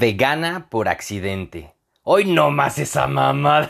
Vegana por accidente. Hoy no más esa mamada.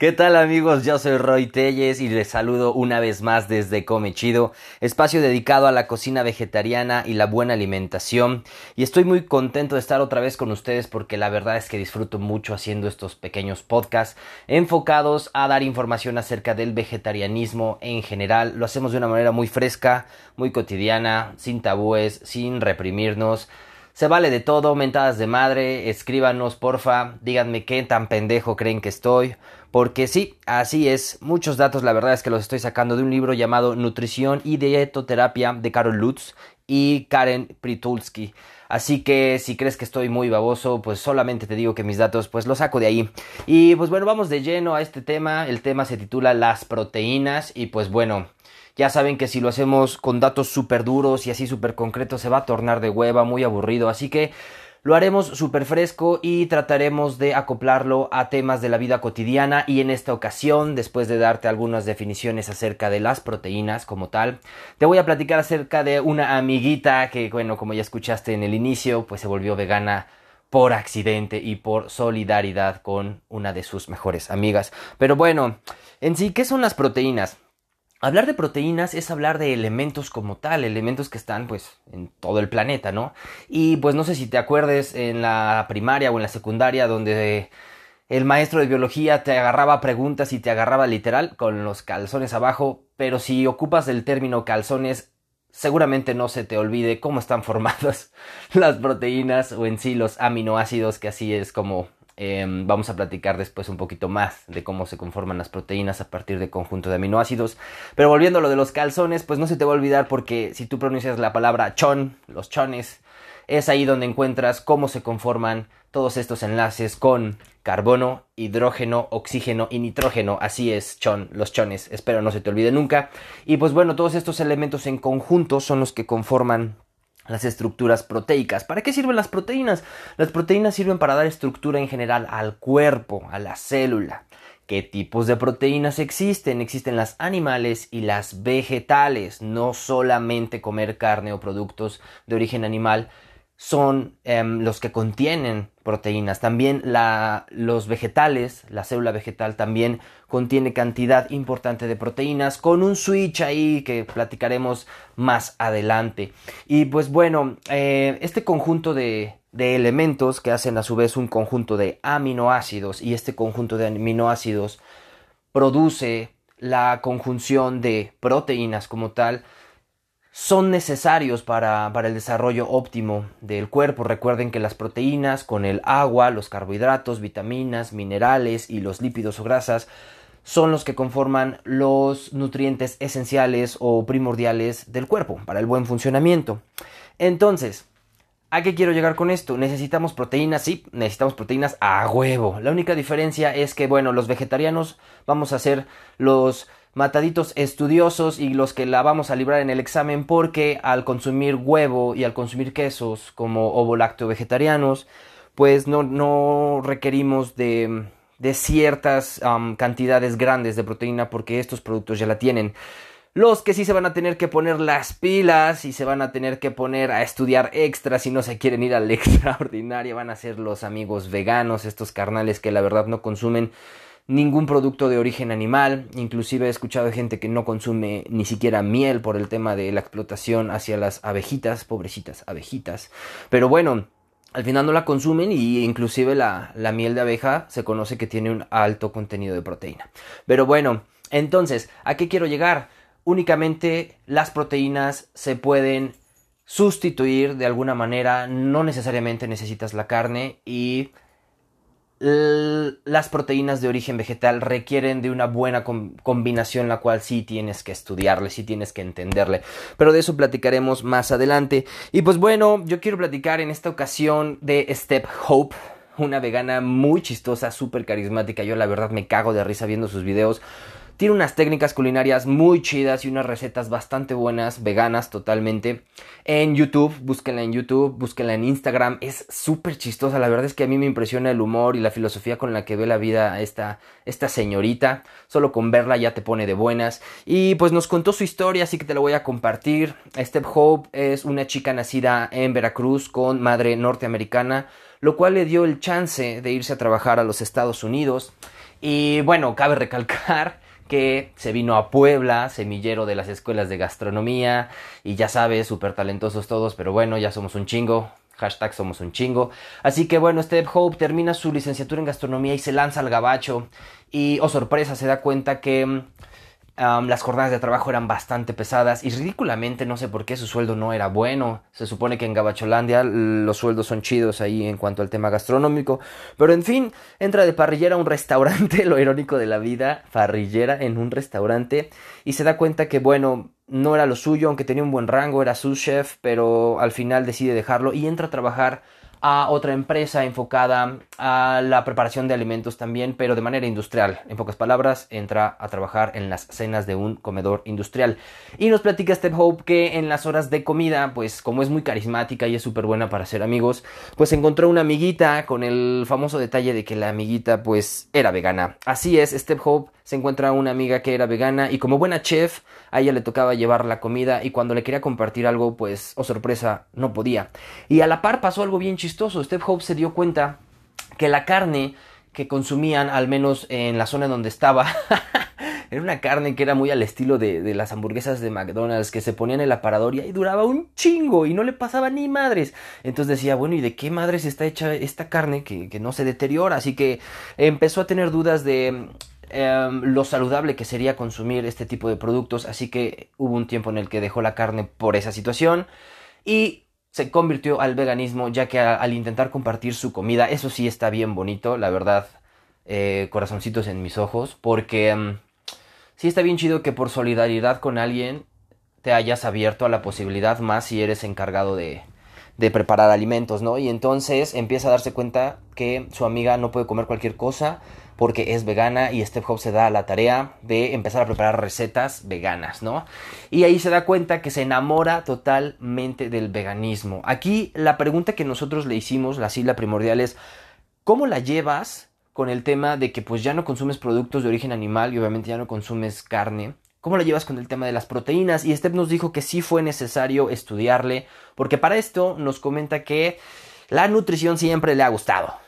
¿Qué tal amigos? Yo soy Roy Telles y les saludo una vez más desde Come Chido, espacio dedicado a la cocina vegetariana y la buena alimentación. Y estoy muy contento de estar otra vez con ustedes porque la verdad es que disfruto mucho haciendo estos pequeños podcasts enfocados a dar información acerca del vegetarianismo en general. Lo hacemos de una manera muy fresca, muy cotidiana, sin tabúes, sin reprimirnos. Se vale de todo, mentadas de madre, escríbanos porfa, díganme qué tan pendejo creen que estoy, porque sí, así es, muchos datos la verdad es que los estoy sacando de un libro llamado Nutrición y Dietoterapia de Carol Lutz y Karen Pritulski. Así que si crees que estoy muy baboso, pues solamente te digo que mis datos pues los saco de ahí. Y pues bueno, vamos de lleno a este tema. El tema se titula las proteínas y pues bueno, ya saben que si lo hacemos con datos súper duros y así súper concretos se va a tornar de hueva, muy aburrido. Así que lo haremos súper fresco y trataremos de acoplarlo a temas de la vida cotidiana y en esta ocasión, después de darte algunas definiciones acerca de las proteínas como tal, te voy a platicar acerca de una amiguita que, bueno, como ya escuchaste en el inicio, pues se volvió vegana por accidente y por solidaridad con una de sus mejores amigas. Pero bueno, en sí, ¿qué son las proteínas? Hablar de proteínas es hablar de elementos como tal, elementos que están pues en todo el planeta, ¿no? Y pues no sé si te acuerdes en la primaria o en la secundaria donde el maestro de biología te agarraba preguntas y te agarraba literal con los calzones abajo, pero si ocupas el término calzones seguramente no se te olvide cómo están formadas las proteínas o en sí los aminoácidos, que así es como Em, vamos a platicar después un poquito más de cómo se conforman las proteínas a partir de conjunto de aminoácidos. Pero volviendo a lo de los calzones, pues no se te va a olvidar porque si tú pronuncias la palabra chon, los chones, es ahí donde encuentras cómo se conforman todos estos enlaces con carbono, hidrógeno, oxígeno y nitrógeno. Así es, chon, los chones. Espero no se te olvide nunca. Y pues bueno, todos estos elementos en conjunto son los que conforman las estructuras proteicas. ¿Para qué sirven las proteínas? Las proteínas sirven para dar estructura en general al cuerpo, a la célula. ¿Qué tipos de proteínas existen? Existen las animales y las vegetales. No solamente comer carne o productos de origen animal son em, los que contienen proteínas. También los vegetales, la célula vegetal también contiene cantidad importante de proteínas con un switch ahí que platicaremos más adelante. Y pues bueno, eh, este conjunto de, de elementos que hacen a su vez un conjunto de aminoácidos y este conjunto de aminoácidos produce la conjunción de proteínas como tal son necesarios para, para, el desarrollo óptimo del cuerpo. Recuerden que las proteínas con el agua, los carbohidratos, vitaminas, minerales y los lípidos o grasas son los que conforman los nutrientes esenciales o primordiales del cuerpo para el buen funcionamiento. Entonces, ¿a qué quiero llegar con esto? Necesitamos proteínas, sí, necesitamos proteínas a huevo. La única diferencia es que, bueno, los vegetarianos vamos a ser los mataditos estudiosos y los que la vamos a librar en el examen porque al consumir huevo y al consumir quesos como ovo lácteo vegetarianos, pues no, no requerimos de, de ciertas cantidades grandes de proteína porque estos productos ya la tienen. Los que sí se van a tener que poner las pilas y se van a tener que poner a estudiar extra si no se quieren ir al extraordinario van a ser los amigos veganos, estos carnales que la verdad no consumen ningún producto de origen animal, inclusive he escuchado gente que no consume ni siquiera miel por el tema de la explotación hacia las abejitas, pobrecitas abejitas. Pero bueno, al final no la consumen y inclusive la, la miel de abeja se conoce que tiene un alto contenido de proteína. Pero bueno, entonces, ¿a qué quiero llegar? Únicamente las proteínas se pueden sustituir de alguna manera, no necesariamente necesitas la carne y las proteínas de origen vegetal requieren de una buena combinación, la cual sí tienes que estudiarle, sí tienes que entenderle. Pero de eso platicaremos más adelante. Y pues bueno, yo quiero platicar en esta ocasión de Step Hope, una vegana muy chistosa, súper carismática. Yo la verdad me cago de risa viendo sus videos. Tiene unas técnicas culinarias muy chidas y unas recetas bastante buenas, veganas totalmente. En YouTube, búsquenla en YouTube, búsquenla en Instagram. Es súper chistosa. La verdad es que a mí me impresiona el humor y la filosofía con la que ve la vida esta, esta señorita. Solo con verla ya te pone de buenas. Y pues nos contó su historia, así que te la voy a compartir. Step Hope es una chica nacida en Veracruz con madre norteamericana, lo cual le dio el chance de irse a trabajar a los Estados Unidos. Y bueno, cabe recalcar que se vino a Puebla, semillero de las escuelas de gastronomía, y ya sabes, súper talentosos todos, pero bueno, ya somos un chingo, hashtag somos un chingo. Así que bueno, Step Hope termina su licenciatura en gastronomía y se lanza al gabacho, y, oh sorpresa, se da cuenta que las jornadas de trabajo eran bastante pesadas y ridículamente no sé por qué su sueldo no era bueno. Se supone que en Gabacholandia los sueldos son chidos ahí en cuanto al tema gastronómico. Pero en fin, entra de parrillera a un restaurante, lo irónico de la vida, parrillera en un restaurante y se da cuenta que bueno, no era lo suyo, aunque tenía un buen rango, era su chef, pero al final decide dejarlo y entra a trabajar a otra empresa enfocada a la preparación de alimentos también, pero de manera industrial. En pocas palabras, entra a trabajar en las cenas de un comedor industrial. Y nos platica Step Hope que en las horas de comida, pues como es muy carismática y es súper buena para ser amigos, pues encontró una amiguita con el famoso detalle de que la amiguita pues era vegana. Así es, Step Hope se encuentra una amiga que era vegana y como buena chef a ella le tocaba llevar la comida y cuando le quería compartir algo pues, oh sorpresa, no podía. Y a la par pasó algo bien chistoso, Step Hope se dio cuenta que la carne que consumían, al menos en la zona donde estaba, era una carne que era muy al estilo de, las hamburguesas de McDonald's, que se ponían en el aparador y duraba un chingo y no le pasaba ni madres. Entonces decía, bueno, ¿y de qué madres está hecha esta carne que, que no se deteriora? Así que empezó a tener dudas de Em, lo saludable que sería consumir este tipo de productos, así que hubo un tiempo en el que dejó la carne por esa situación y se convirtió al veganismo, ya que al intentar compartir su comida, eso sí está bien bonito, la verdad, eh, corazoncitos en mis ojos, porque em, sí está bien chido que por solidaridad con alguien te hayas abierto a la posibilidad más si eres encargado de, de preparar alimentos, ¿no? Y entonces empieza a darse cuenta que su amiga no puede comer cualquier cosa, porque es vegana y Step Hope se da la tarea de empezar a preparar recetas veganas, ¿no? Y ahí se da cuenta que se enamora totalmente del veganismo. Aquí la pregunta que nosotros le hicimos, la sigla primordial es, ¿cómo la llevas con el tema de que pues ya no consumes productos de origen animal y obviamente ya no consumes carne? ¿Cómo la llevas con el tema de las proteínas? Y Step nos dijo que sí fue necesario estudiarle, porque para esto nos comenta que la nutrición siempre le ha gustado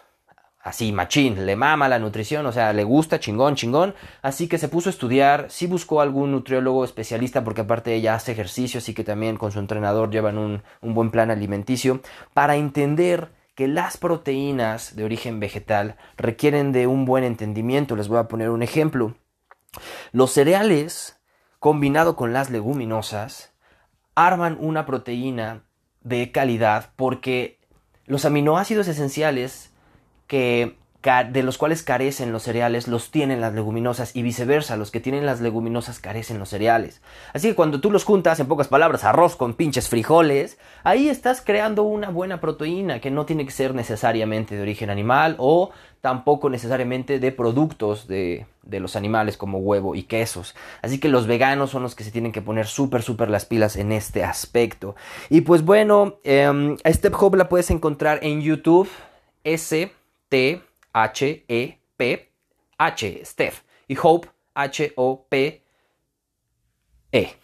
así machín, le mama la nutrición, o sea, le gusta chingón, chingón, así que se puso a estudiar, sí buscó algún nutriólogo especialista porque aparte ella hace ejercicio, así que también con su entrenador llevan un, un buen plan alimenticio para entender que las proteínas de origen vegetal requieren de un buen entendimiento. Les voy a poner un ejemplo. Los cereales, combinado con las leguminosas, arman una proteína de calidad porque los aminoácidos esenciales que de los cuales carecen los cereales los tienen las leguminosas y viceversa, los que tienen las leguminosas carecen los cereales. Así que cuando tú los juntas, en pocas palabras, arroz con pinches frijoles, ahí estás creando una buena proteína que no tiene que ser necesariamente de origen animal o tampoco necesariamente de productos de, de los animales como huevo y quesos. Así que los veganos son los que se tienen que poner súper, súper las pilas en este aspecto. Y pues bueno, eh, Step Hub la puedes encontrar en YouTube. S T-H-E-P, H, Steph, y Hope, H-O-P, e.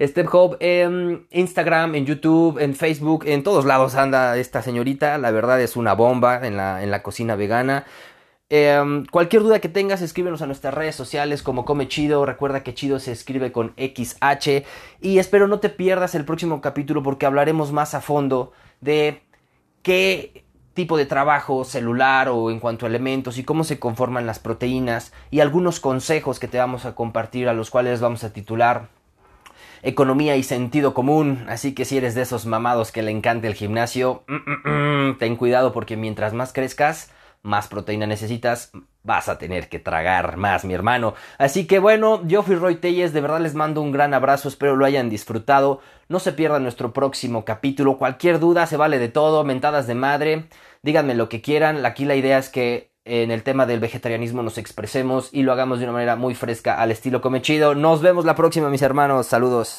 Step Hope en Instagram, en YouTube, en Facebook, en todos lados anda esta señorita. La verdad es una bomba en la, en la cocina vegana. Em, cualquier duda que tengas, escríbenos a nuestras redes sociales como Come Chido. Recuerda que Chido se escribe con XH. Y espero no te pierdas el próximo capítulo porque hablaremos más a fondo de qué tipo de trabajo celular o en cuanto a elementos y cómo se conforman las proteínas y algunos consejos que te vamos a compartir a los cuales vamos a titular economía y sentido común. Así que si eres de esos mamados que le encanta el gimnasio, mm, mm, mm, ten cuidado porque mientras más crezcas, más proteína necesitas, vas a tener que tragar más, mi hermano. Así que bueno, yo fui Roy Telles, de verdad les mando un gran abrazo, espero lo hayan disfrutado. No se pierdan nuestro próximo capítulo. Cualquier duda se vale de todo, mentadas de madre, díganme lo que quieran. Aquí la idea es que en el tema del vegetarianismo nos expresemos y lo hagamos de una manera muy fresca al estilo Comechido. Nos vemos la próxima, mis hermanos. Saludos.